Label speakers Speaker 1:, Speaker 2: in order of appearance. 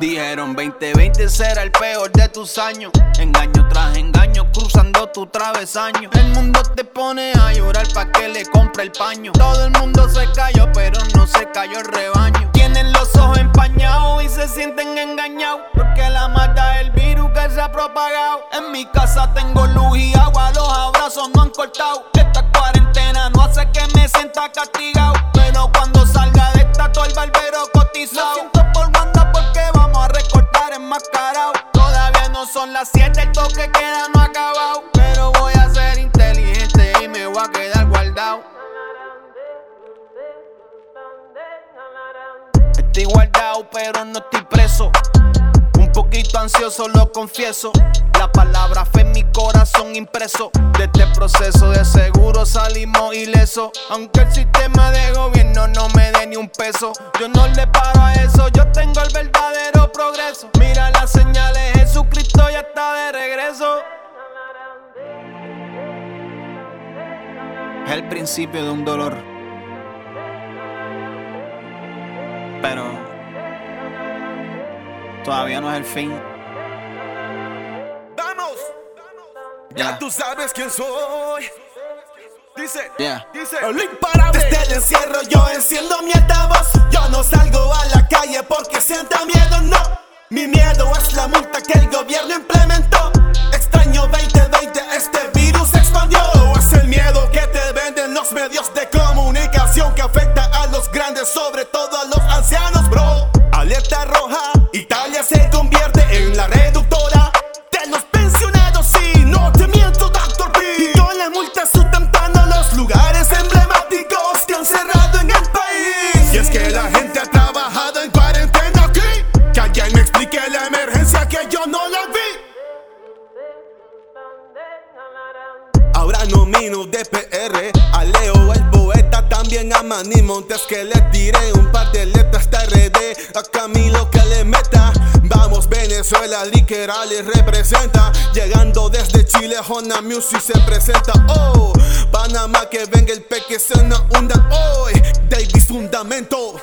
Speaker 1: Dijeron 2020 será el peor de tus años. Engaño tras engaño, cruzando tu travesaño. El mundo te pone a llorar pa' que le compre el paño. Todo el mundo se cayó, pero no se cayó el rebaño. Tienen los ojos empañados y se sienten engañados. Porque la mata el virus que se ha propagado. En mi casa tengo luz y agua, los abrazos no han cortado. Esta cuarentena no hace que me sienta castigado. Pero cuando salga de esta, todo las 7, el toque queda no acabado. Pero voy a ser inteligente y me voy a quedar guardado. Estoy guardado, pero no estoy preso. Un poquito ansioso, lo confieso. La palabra fe en mi corazón impreso. De este proceso de seguro salimos ileso. Aunque el sistema de gobierno no me dé ni un peso. Yo no le paro a eso, yo tengo el verdadero señales, Jesucristo ya está de regreso. Es el principio de un dolor. Pero todavía no es el fin.
Speaker 2: Vamos, ya tú sabes quién soy. Dice,
Speaker 1: Yeah.
Speaker 2: dice, el imparable.
Speaker 3: Desde el encierro yo enciendo mi altavoz Yo no salgo a la calle porque sienta miedo, no Mi miedo es la multa que el gobierno implementó. Extraño 2020, este virus expandió. Es el miedo que te venden los medios de comunicación Que afecta a los grandes, sobre todo Ahora nomino de PR a Leo el poeta, también a Manny Montes que le tiré un par de letras de RD, a Camilo que le meta. Vamos Venezuela, literales representa, llegando desde Chile, Honda Music se presenta. Oh, Panamá que venga el peque se nos hunda hoy. Davis Fundamento,